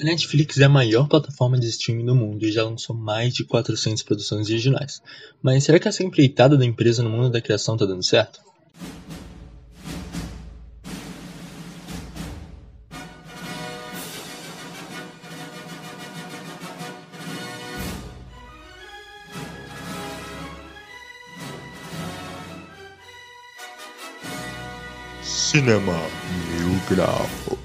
A Netflix é a maior plataforma de streaming do mundo e já lançou mais de 400 produções originais. Mas será que essa empreitada da empresa no mundo da criação tá dando certo? Cinema Mil Grau.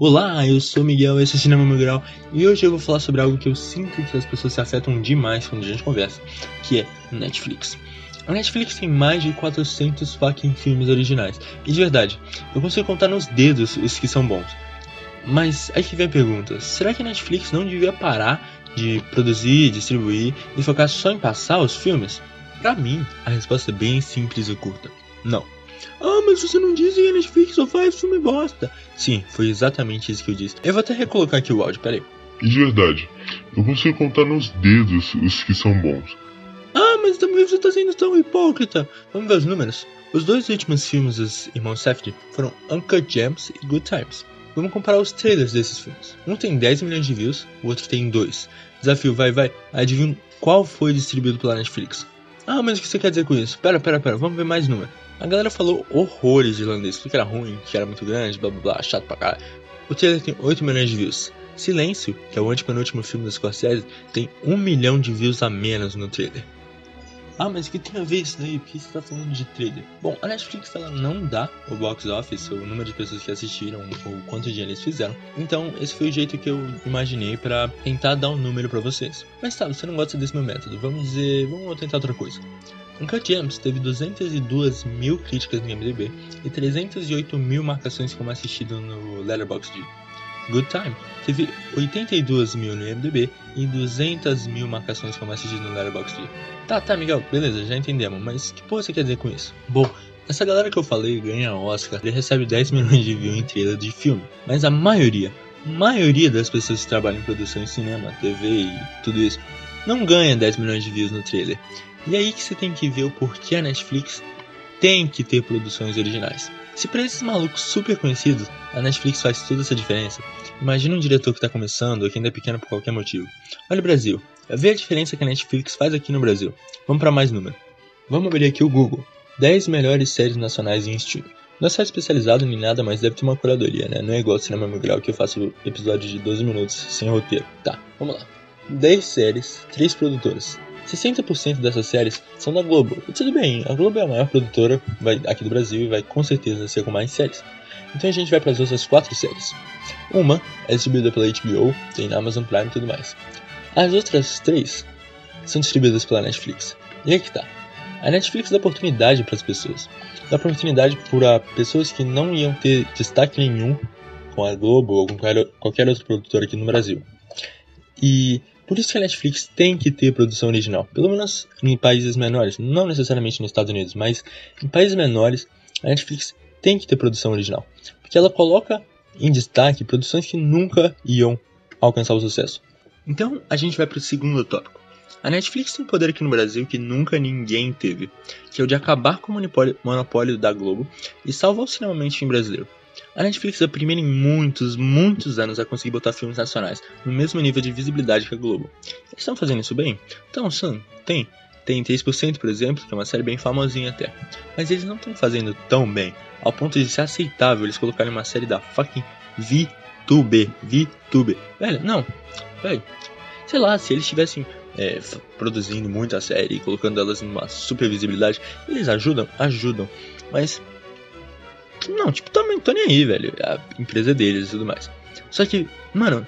Olá, eu sou Miguel, esse é Cinema Mil Grau e hoje eu vou falar sobre algo que eu sinto que as pessoas se afetam demais quando a gente conversa, que é Netflix. A Netflix tem mais de 400 fucking filmes originais, e de verdade, eu consigo contar nos dedos os que são bons. Mas aí que vem a pergunta, será que a Netflix não devia parar de produzir, distribuir e focar só em passar os filmes? Pra mim, a resposta é bem simples e curta. Não. Ah, mas você não disse que a Netflix só faz filme bosta. Sim, foi exatamente isso que eu disse. Eu vou até recolocar aqui o áudio, peraí. De verdade, eu consigo contar nos dedos os que são bons. Ah, mas também você tá sendo tão hipócrita. Vamos ver os números. Os dois últimos filmes dos irmãos Safdie foram Uncut Gems e Good Times. Vamos comparar os trailers desses filmes. Um tem 10 milhões de views, o outro tem 2. Desafio, vai, vai. Adivinha qual foi distribuído pela Netflix? Ah, mas o que você quer dizer com isso? Pera, pera, pera, vamos ver mais número. A galera falou horrores de irlandês, que era ruim, que era muito grande, blá blá blá, chato pra caralho. O trailer tem 8 milhões de views. Silêncio, que é o antepenúltimo filme da Scorsese, tem 1 milhão de views a menos no trailer. Ah, mas o que tem a ver isso daí? Por que você tá falando de trailer? Bom, a Netflix ela não dá o box office, o número de pessoas que assistiram, ou quanto dinheiro eles fizeram. Então, esse foi o jeito que eu imaginei para tentar dar um número para vocês. Mas tá, você não gosta desse meu método, vamos dizer, vamos tentar outra coisa. Uncut Gems teve 202 mil críticas no IMDb e 308 mil marcações como assistido no Letterboxd. Good Time teve 82 mil no IMDb e 200 mil marcações como assistido no Letterboxd. Tá, tá, Miguel, beleza, já entendemos, mas que porra você quer dizer com isso? Bom, essa galera que eu falei ganha Oscar e recebe 10 milhões de views em trailer de filme, mas a maioria, maioria das pessoas que trabalham em produção em cinema, TV e tudo isso, não ganha 10 milhões de views no trailer. E aí que você tem que ver o porquê a Netflix tem que ter produções originais. Se para esses malucos super conhecidos a Netflix faz toda essa diferença, imagina um diretor que está começando ou que ainda é pequeno por qualquer motivo. Olha o Brasil, vê a diferença que a Netflix faz aqui no Brasil. Vamos para mais número. Vamos abrir aqui o Google. 10 melhores séries nacionais em streaming. Não é site especializado nem nada, mas deve ter uma curadoria, né? Não é igual ao Cinema Mil que eu faço episódio de 12 minutos sem roteiro. Tá, vamos lá. 10 séries, 3 produtoras. 60% dessas séries são da Globo. E tudo bem, a Globo é a maior produtora aqui do Brasil e vai com certeza ser com mais séries. Então a gente vai para as outras 4 séries. Uma é distribuída pela HBO, tem na Amazon Prime e tudo mais. As outras 3 são distribuídas pela Netflix. E aí que tá. A Netflix dá oportunidade para as pessoas. Dá oportunidade para pessoas que não iam ter destaque nenhum com a Globo ou com qualquer outra produtora aqui no Brasil. E por isso que a Netflix tem que ter produção original, pelo menos em países menores, não necessariamente nos Estados Unidos, mas em países menores, a Netflix tem que ter produção original, porque ela coloca em destaque produções que nunca iam alcançar o sucesso. Então a gente vai para o segundo tópico. A Netflix tem um poder aqui no Brasil que nunca ninguém teve, que é o de acabar com o monopólio da Globo e salvar o cinema mainstream brasileiro. A Netflix é a primeira em muitos, muitos anos a conseguir botar filmes nacionais no mesmo nível de visibilidade que a Globo. Eles estão fazendo isso bem? Então, sim, tem. Tem 3%, por exemplo, que é uma série bem famosinha até. Mas eles não estão fazendo tão bem, ao ponto de ser aceitável eles colocarem uma série da fucking VTube. VTube. Velho, não. Velho, sei lá, se eles estivessem é, produzindo muita série e colocando elas numa super visibilidade, eles ajudam? Ajudam. Mas não, tipo, também tô nem aí, velho. A empresa é deles e tudo mais. Só que, mano,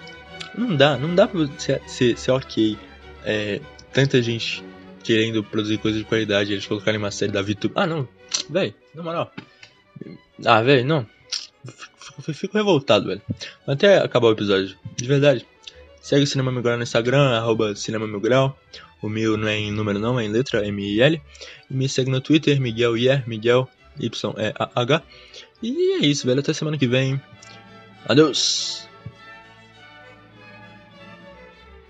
não dá, não dá pra ser, ser, ser ok. É, tanta gente querendo produzir coisas de qualidade, eles colocarem uma série da VTube. Ah, não, velho, na moral. Ah, velho, não. Fico, fico revoltado, velho. Até acabar o episódio, de verdade. Segue o Cinema Mil Grau no Instagram, arroba Cinema Mil Grau. O meu não é em número não, é em letra, M-I-L. E me segue no Twitter, Miguel Ier, Miguel Y-E-A-H. E é isso, velho. Até semana que vem. Adeus!